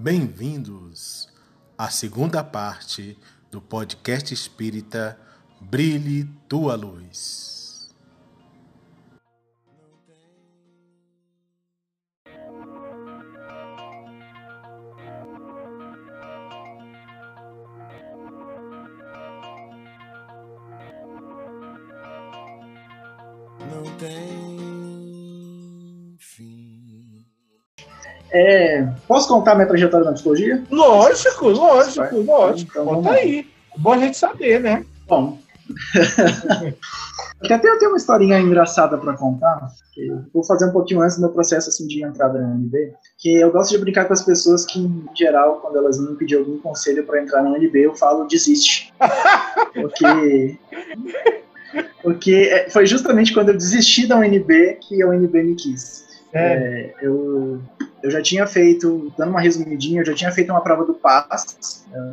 Bem-vindos à segunda parte do podcast espírita Brilhe Tua Luz. Não tem fim. É, posso contar minha trajetória na psicologia? Lógico, lógico, Vai. lógico. Então, Conta aí. Bom a gente saber, né? Bom. Até eu tenho uma historinha engraçada para contar. vou fazer um pouquinho antes do meu processo assim, de entrada na UNB. Que eu gosto de brincar com as pessoas que, em geral, quando elas me pedir algum conselho para entrar na UNB, eu falo desiste. Porque. Porque é, foi justamente quando eu desisti da UNB que a UNB me quis. É. É, eu, eu já tinha feito, dando uma resumidinha, eu já tinha feito uma prova do PAS, é,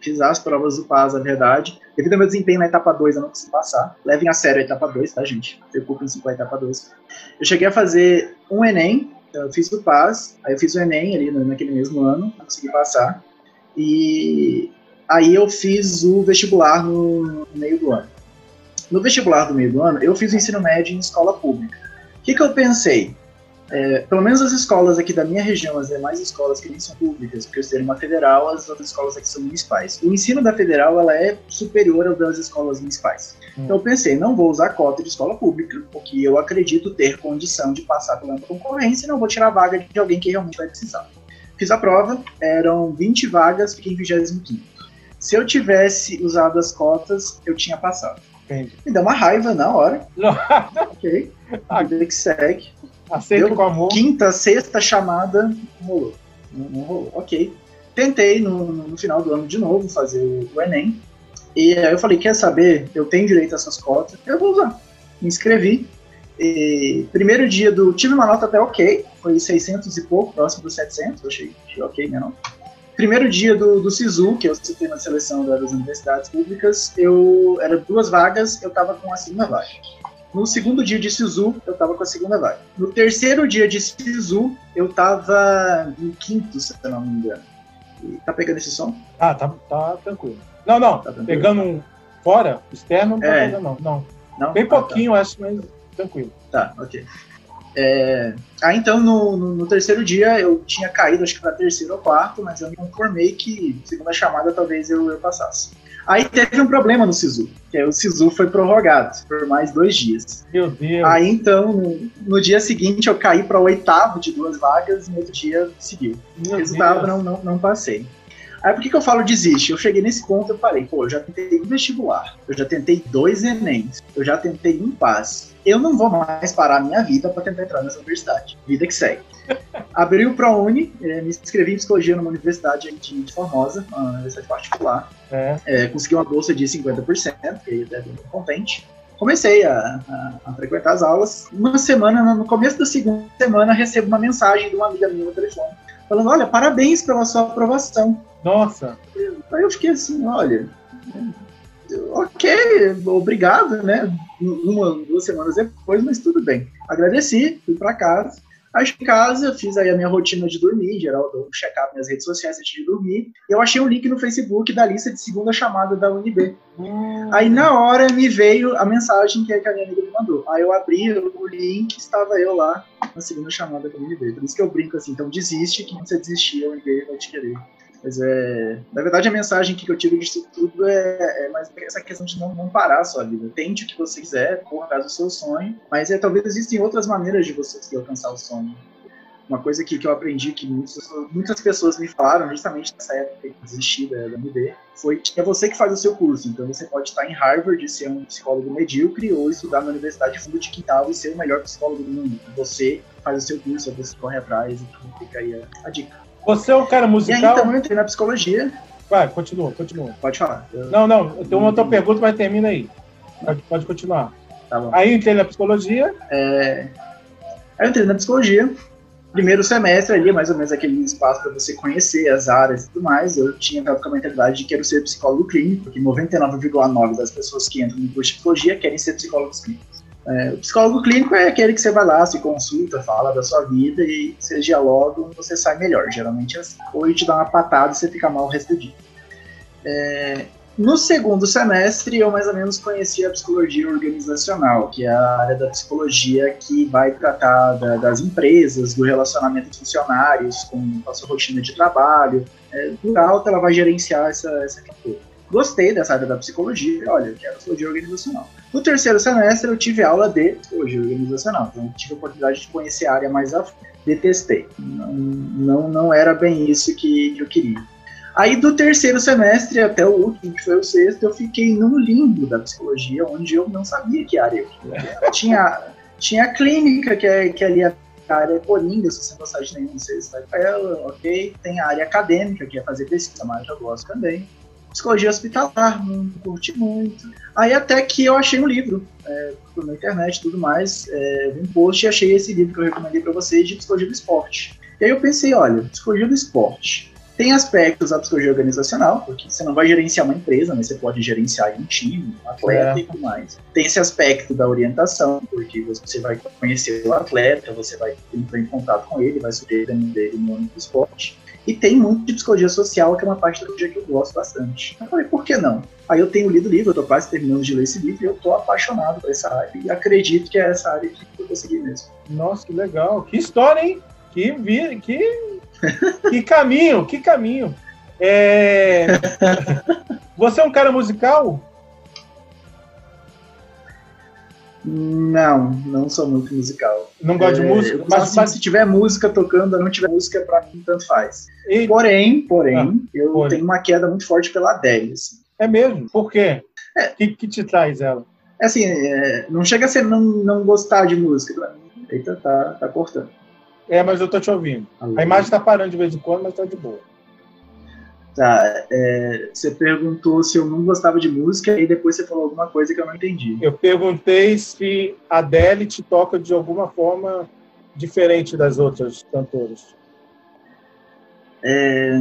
fiz as provas do PAS, na verdade. Devido ao meu desempenho na etapa 2, eu não consegui passar. Levem a sério a etapa 2, tá, gente? Preocupem-se com a etapa 2. Eu cheguei a fazer um Enem, então eu fiz o PAS, aí eu fiz o Enem ali no- naquele mesmo ano, não consegui passar. E aí eu fiz o vestibular no meio do ano. No vestibular do meio do ano, eu fiz o ensino médio em escola pública. O que, que eu pensei? É, pelo menos as escolas aqui da minha região, as demais escolas que nem são públicas, porque eu estudei uma federal, as outras escolas aqui são municipais. O ensino da federal ela é superior ao das escolas municipais. Então eu pensei, não vou usar cota de escola pública, porque eu acredito ter condição de passar pela concorrência e não vou tirar a vaga de alguém que realmente vai precisar. Fiz a prova, eram 20 vagas, fiquei em 25. Se eu tivesse usado as cotas, eu tinha passado. Entendi. Me deu uma raiva na hora. Não. ok. Vida que segue. Aceito Deu com amor. Quinta, sexta chamada, não rolou. Não, não rolou. Ok. Tentei no, no final do ano de novo fazer o, o Enem. E aí eu falei, quer saber? Eu tenho direito a essas cotas, eu vou usar. Me inscrevi. E primeiro dia do. Tive uma nota até ok, foi 600 e pouco, próximo dos 700, eu achei, achei ok minha nota. Primeiro dia do, do SISU, que eu citei na seleção das universidades públicas, eu era duas vagas, eu tava com a segunda vaga. No segundo dia de SISU, eu tava com a segunda vaga. No terceiro dia de SISU, eu tava em quinto, se eu não me engano. E tá pegando esse som? Ah, tá, tá tranquilo. Não, não. Tá tranquilo? Pegando um fora, externo, não tá É. pegando, não. Não. Não? Bem Ah, tá. pouquinho, eu acho, mas tranquilo. Tá, ok. É, Ah, então no, no- no terceiro dia eu tinha caído, acho que para terceiro ou quarto, mas eu me conformei que segunda chamada talvez eu, eu passasse. Aí teve um problema no SISU, que aí o SISU foi prorrogado por mais dois dias. Meu Deus. Aí então, no, no dia seguinte eu caí para o oitavo de duas vagas, e no outro dia seguiu. Meu Resultado, Deus. não, não, não passei. Aí por que, que eu falo desiste? Eu cheguei nesse ponto eu falei, pô, eu já tentei um vestibular, eu já tentei dois Enems, eu já tentei um passe. Eu não vou mais parar a minha vida para tentar entrar nessa universidade. Vida que segue. Abri o ProUni, eh, me inscrevi em psicologia numa universidade aqui de Formosa, uma universidade particular. É. É, consegui uma bolsa de 50%, fiquei até bem contente. Comecei a, a- a frequentar as aulas. Uma semana, no começo da segunda semana, recebo uma mensagem de uma amiga minha no telefone, falando: Olha, parabéns pela sua aprovação. Nossa. Aí eu fiquei assim: Olha, ok, obrigado, né? Uma, duas semanas depois, mas tudo bem. Agradeci, fui pra casa. Aí em casa, fiz aí a minha rotina de dormir, em geral, eu checar minhas redes sociais antes de dormir. E eu achei um link no Facebook da lista de segunda chamada da UNB. Hum, Aí na hora me veio a mensagem que a minha amiga me mandou. Aí eu abri o link, estava eu lá na segunda chamada com a UNB. Por isso que eu brinco assim, então desiste, que quando você desistir, a UNB vai te querer. Mas é. Na verdade, a mensagem que eu tiro disso tudo é, é mais essa questão de não, não parar a sua vida. Tente o que você quiser, corra atrás do seu sonho, mas é, talvez existem outras maneiras de você alcançar o sonho. Uma coisa que, que eu aprendi que muitas, muitas pessoas me falaram, justamente nessa época que desisti da, da foi que é você que faz o seu curso. Então você pode estar em Harvard e ser um psicólogo medíocre ou estudar na Universidade Fundo de Quintal e ser o melhor psicólogo do mundo. Você faz o seu curso, você corre atrás e fica aí a, a dica. Você é um cara E aí musical. então eu entrei na psicologia. Vai, continua, continua. Pode falar. Eu- Não, não, eu tenho uma outra pergunta, mas termina aí. Pode, pode continuar. Tá bom. Aí eu entrei na psicologia. É, Aí eu entrei na psicologia. Primeiro semestre ali, mais ou menos aquele espaço para você conhecer as áreas e tudo mais. Eu tinha com a mentalidade de quero ser psicólogo clínico, porque 99,9% das pessoas que entram no curso de psicologia querem ser psicólogos clínicos. É, o psicólogo clínico é aquele que você vai lá, se consulta, fala da sua vida e vocês dialogam você sai melhor. Geralmente, é assim. ou ele te dá uma patada e você fica mal o resto do dia. É, no segundo semestre, eu mais ou menos conheci a psicologia organizacional, que é a área da psicologia que vai tratar da, das empresas, do relacionamento de funcionários com a sua rotina de trabalho. É, por alto, ela vai gerenciar essa, essa questão. Gostei dessa área da psicologia, olha, eu quero psicologia organizacional. No terceiro semestre, eu tive aula de psicologia organizacional, então eu tive a oportunidade de conhecer a área mais a fundo. Detestei. Não, não, não era bem isso que, eu queria. Aí do terceiro semestre até o último, que foi o sexto, eu fiquei num limbo da psicologia, onde eu não sabia que área eu queria. tinha, tinha a clínica, que, é, que ali é a área coringa, se você gostar de nenhum, você vai para ela, ok. Tem a área acadêmica, que é fazer pesquisa, mas eu gosto também. Psicologia hospitalar, não curti muito. Aí até que eu achei um livro, é, na internet e tudo mais, é, um post e achei esse livro que eu recomendei para vocês de Psicologia do Esporte. E aí eu pensei, olha, Psicologia do Esporte, tem aspectos da psicologia organizacional, porque você não vai gerenciar uma empresa, mas você pode gerenciar um time, um atleta é. e tudo mais. Tem esse aspecto da orientação, porque você vai conhecer o atleta, você vai entrar em contato com ele, vai subir dele no âmbito do esporte. E tem muito de psicologia social, que é uma parte da psicologia que eu gosto bastante. Eu falei, por que não? Aí eu tenho lido o livro, eu tô quase terminando de ler esse livro, e eu tô apaixonado por essa área, e acredito que é essa área que eu vou seguir mesmo. Nossa, que legal. Que história, hein? Que, vi, que que caminho, que caminho. É... Você é um cara musical? Não, não sou muito musical. Não gosto é, de música? Mas, assim, mas, se tiver música tocando, não tiver música, pra mim tanto faz. E... Porém, porém, ah, eu porém. tenho uma queda muito forte pela Adele. Assim. É mesmo? Por quê? O é, que, que te traz ela? É assim, é, não chega a ser não, não gostar de música pra mim. Eita, tá, tá cortando. É, mas eu tô te ouvindo. A imagem tá parando de vez em quando, mas tá de boa. Tá, é, você perguntou se eu não gostava de música e depois você falou alguma coisa que eu não entendi. Eu perguntei se a Adele te toca de alguma forma diferente das outras cantoras. É,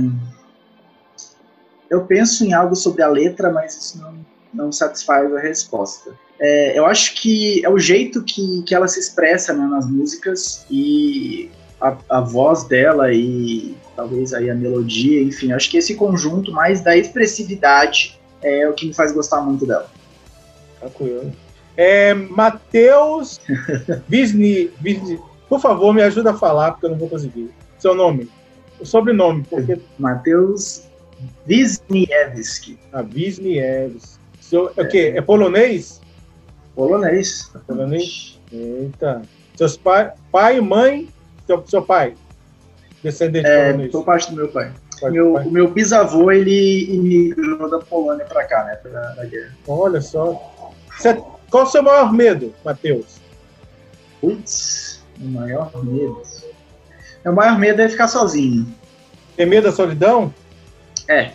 eu penso em algo sobre a letra, mas isso não, não satisfaz a resposta. É, eu acho que é o jeito que, que ela se expressa né, nas músicas e a, a, voz dela e talvez aí a melodia, enfim, acho que esse conjunto mais da expressividade é o que me faz gostar muito dela. Tranquilo. É, Matheus Visni, Visni, por favor, me ajuda a falar, porque eu não vou conseguir. Seu nome, o sobrenome, porque... Matheus Wisniewski. Ah, Wisniewski. Seu, é. o quê? É polonês? Polonês. Polonês? Eita. Seus pai, pai e mãe, seu, seu pai, descendente é, polonês. Por parte do meu pai. Meu, o meu bisavô, ele imigrou da Polônia para cá, né, pra, pra guerra. Olha só. Você, qual o seu maior medo, Matheus? Putz, o maior medo. Meu maior medo é ficar sozinho. Tem medo da solidão? É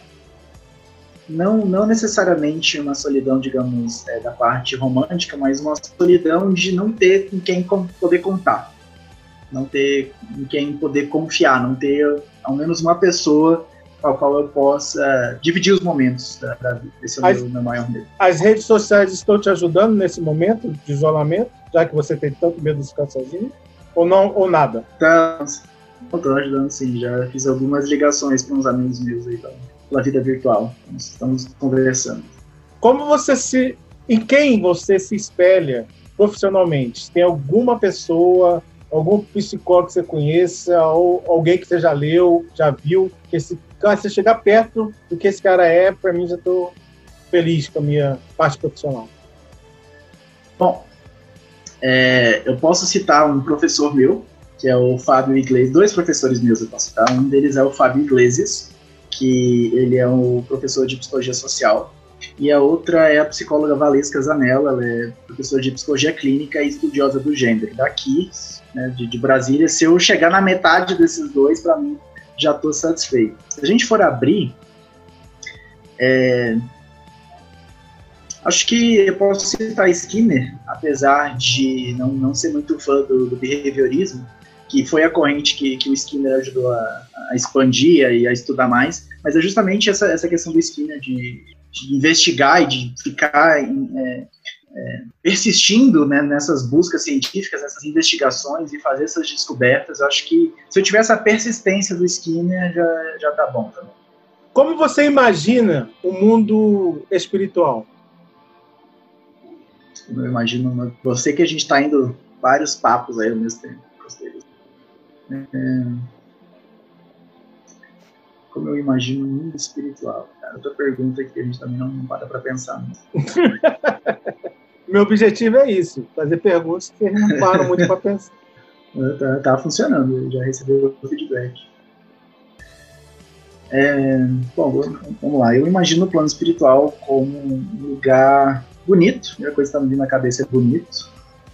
não, não necessariamente uma solidão, digamos, é, da parte romântica, mas uma solidão de não ter com quem poder contar, não ter com quem poder confiar, não ter ao menos uma pessoa com a qual eu possa dividir os momentos da, da vida. Esse é as, meu, meu maior medo. As redes sociais estão te ajudando nesse momento de isolamento, já que você tem tanto medo de ficar sozinho? Ou não, ou nada? Tá, estou ajudando sim, já fiz algumas ligações para uns amigos meus aí também pela vida virtual. Estamos conversando. Como você se. Em quem você se espelha profissionalmente? Tem alguma pessoa, algum psicólogo que você conheça, ou alguém que você já leu, já viu, que esse, se chegar perto do que esse cara é, para mim já estou feliz com a minha parte profissional. Bom, é, eu posso citar um professor meu, que é o Fábio Iglesias, dois professores meus eu posso citar, um deles é o Fábio Iglesias, que ele é um professor de psicologia social, e a outra é a psicóloga Valesca Zanella, ela é professora de psicologia clínica e estudiosa do gênero. Daqui, né, de, de Brasília, se eu chegar na metade desses dois, para mim, já estou satisfeito. Se a gente for abrir, é, acho que eu posso citar Skinner, apesar de não, não ser muito fã do, do behaviorismo, que foi a corrente que, que o Skinner ajudou a, a expandir e a estudar mais, mas é justamente essa, essa questão do Skinner de, de investigar e de ficar é, é, persistindo né, nessas buscas científicas, nessas investigações e fazer essas descobertas, acho que se eu tiver essa persistência do Skinner, já, já tá bom também. Como você imagina o mundo espiritual? Eu imagino, você que a gente está indo vários papos aí ao mesmo tempo. É, como eu imagino o mundo espiritual? Cara, outra pergunta que a gente também não para para pensar. Meu objetivo é isso, fazer perguntas que não param muito para pensar. Tá, tá, funcionando, já recebeu o feedback. É, bom, vamos lá. Eu imagino o plano espiritual como um lugar bonito. A primeira coisa que está me vindo na cabeça é bonito.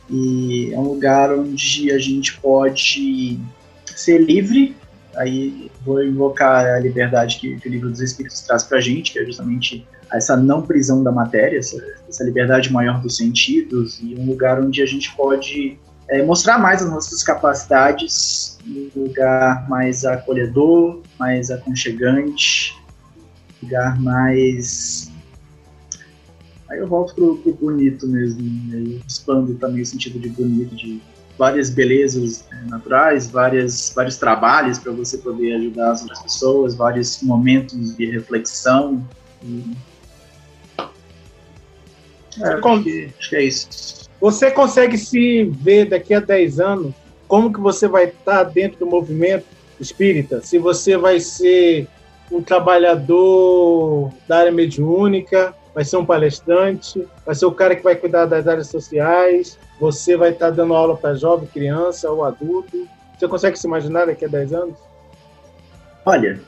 E é um lugar onde a gente pode ser livre. Aí vou invocar a liberdade que, o livro dos Espíritos traz para a gente, que é justamente essa não prisão da matéria, essa, essa, liberdade maior dos sentidos, e um lugar onde a gente pode é, mostrar mais as nossas capacidades, um lugar mais acolhedor, mais aconchegante, um lugar mais. Aí eu volto pro, pro bonito mesmo, né? eu expando também o sentido de bonito, de várias belezas né, naturais, várias, vários trabalhos para você poder ajudar as outras pessoas, vários momentos de reflexão. E é, acho, que, acho que é isso. Você consegue se ver daqui a 10 anos como que você vai estar dentro do movimento espírita? Se você vai ser um trabalhador da área mediúnica, vai ser um palestrante, vai ser o cara que vai cuidar das áreas sociais, você vai estar dando aula para jovem, criança ou adulto. Você consegue se imaginar daqui a 10 anos? Olha,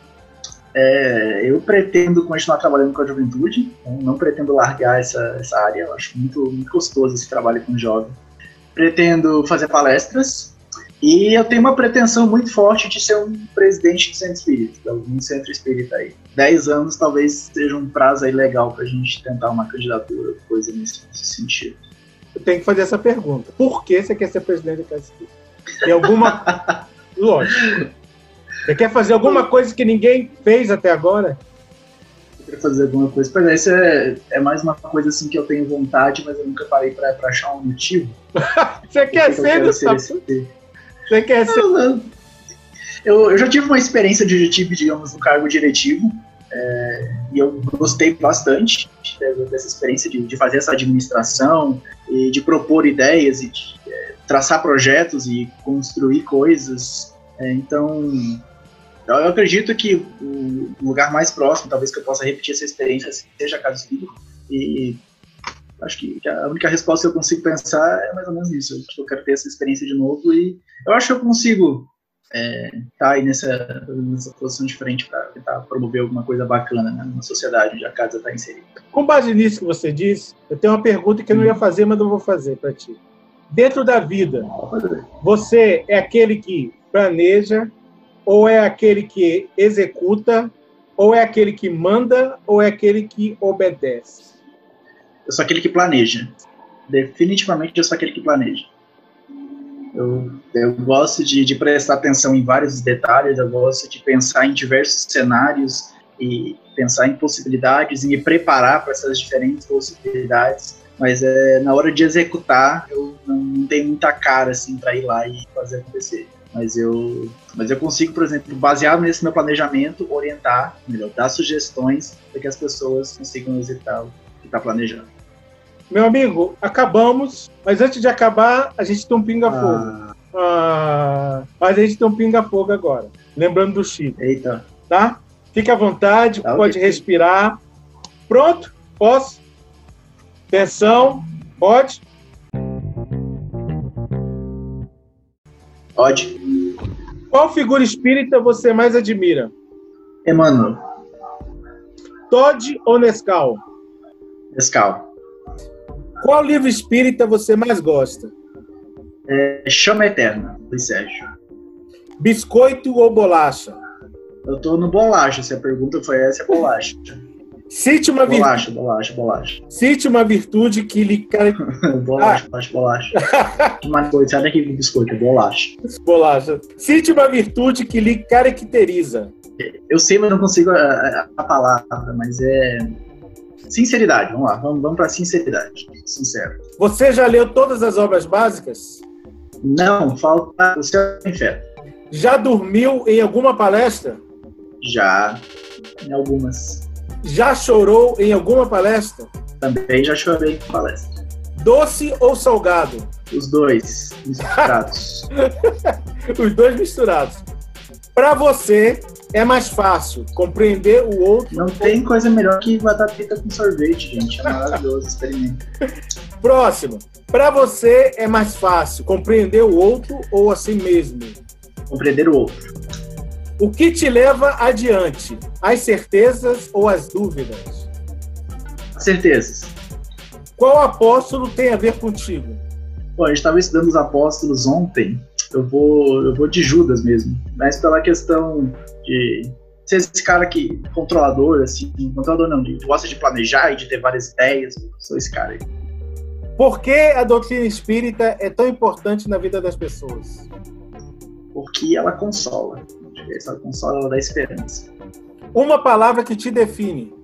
é, eu pretendo continuar trabalhando com a juventude, então não pretendo largar essa, essa área, eu acho muito, muito gostoso esse trabalho com jovem. Pretendo fazer palestras e eu tenho uma pretensão muito forte de ser um presidente de centro espírita, um centro espírita aí. Dez anos talvez seja um prazo aí legal para a gente tentar uma candidatura, coisa nesse, nesse, sentido. Eu tenho que fazer essa pergunta. Por que você quer ser presidente da Casa Espírita? Tem alguma... Lógico. Você quer fazer alguma coisa que ninguém fez até agora? Eu quero fazer alguma coisa. Pois é, isso é, é mais uma coisa assim que eu tenho vontade, mas eu nunca parei para achar um motivo. Você quer ser, do ser Você quer ser. Eu, eu já tive uma experiência de tive, digamos, no cargo diretivo. É, e eu gostei bastante dessa experiência de, de, fazer essa administração e de propor ideias e de é, traçar projetos e construir coisas. É, então, eu acredito que o lugar mais próximo, talvez que eu possa repetir essa experiência, seja a Casa Espírita. E acho que a única resposta que eu consigo pensar é mais ou menos isso. Eu, eu quero ter essa experiência de novo e eu acho que eu consigo estar é, tá aí nessa, nessa posição diferente para tentar promover alguma coisa bacana né, na sociedade onde a casa está inserida. Com base nisso que você disse, eu tenho uma pergunta que eu não ia fazer, mas eu vou fazer para ti. Dentro da vida, você é aquele que planeja, ou é aquele que executa, ou é aquele que manda, ou é aquele que obedece? Eu sou aquele que planeja. Definitivamente eu sou aquele que planeja. Eu, eu gosto de, de prestar atenção em vários detalhes, eu gosto de pensar em diversos cenários e pensar em possibilidades e me preparar para essas diferentes possibilidades. Mas é, na hora de executar, eu não, tenho muita cara assim para ir lá e fazer acontecer mas eu, mas eu consigo, por exemplo, baseado nesse meu planejamento, orientar, melhor, dar sugestões para que as pessoas consigam executar o que está planejando. Meu amigo, acabamos, mas antes de acabar, a gente tem um pinga-fogo. Ah. Ah, mas a gente tem um pinga-fogo agora. Lembrando do Chico. Eita. Tá? Fique à vontade, tá pode respirar. Pronto? Posso? Atenção, pode? Pode. Qual figura espírita você mais admira? Emmanuel. Todd ou Nescau? Nescau. Qual livro espírita você mais gosta? É, Chama Eterna, do Sérgio. Biscoito ou bolacha? Eu tô no bolacha, se a pergunta foi essa, é bolacha. Cite uma virtude. Bolacha, bolacha, bolacha. Cite uma virtude que lhe. bolacha, bolacha, bolacha. uma coisa, sabe aquele biscoito? É bolacha. Bolacha. Cite uma virtude que lhe caracteriza. Eu sei, mas não consigo a, a, a palavra, mas é. Sinceridade, vamos lá, vamos, vamos para sinceridade. Sincero. Você já leu todas as obras básicas? Não, falta o céu e o inferno. Já dormiu em alguma palestra? Já, em algumas. Já chorou em alguma palestra? Também já chorei em palestra. Doce ou salgado? Os dois, misturados. Os dois misturados. Para você, é mais fácil compreender o outro. Não tem coisa melhor que batata frita com sorvete, gente. É maravilhoso, experimento. Próximo. Para você, é mais fácil compreender o outro ou a si mesmo? Compreender o outro. O que te leva adiante? As certezas ou as dúvidas? Certezas. Qual apóstolo tem a ver contigo? Bom, a gente estava estudando os apóstolos ontem. Eu vou, eu vou de Judas mesmo. Mas pela questão de ser esse cara que controlador, assim, controlador não, gosta de planejar e de ter várias ideias. Sou esse cara aí. Por que a doutrina espírita é tão importante na vida das pessoas? Porque ela consola. Ela consola, ela dá esperança. Uma palavra que te define.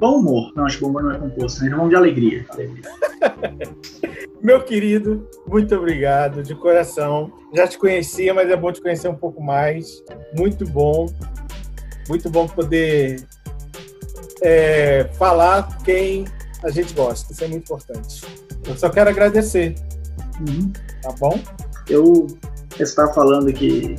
Bom humor. Não, acho que bom humor não é composto, né? Vamos de alegria. alegria. Meu querido, muito obrigado, de coração. Já te conhecia, mas é bom te conhecer um pouco mais. Muito bom. Muito bom poder é, falar quem a gente gosta. Isso é muito importante. Eu só quero agradecer. Uhum. Tá bom? Eu estava falando que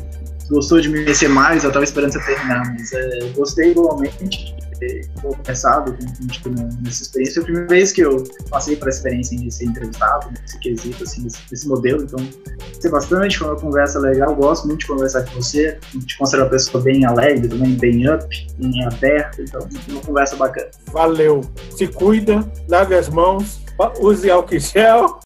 gostou de me conhecer mais, eu estava esperando você terminar, mas é, gostei igualmente ter conversado contigo nessa experiência. Foi a primeira vez que eu passei por essa experiência de ser entrevistado, nesse quesito, assim, desse, modelo. Então, gostei bastante, foi uma conversa legal. Gosto muito de conversar com você. Te considero uma pessoa bem alegre, também bem up, bem aberta. Então, uma conversa bacana. Valeu. Se cuida, lave as mãos, use álcool gel.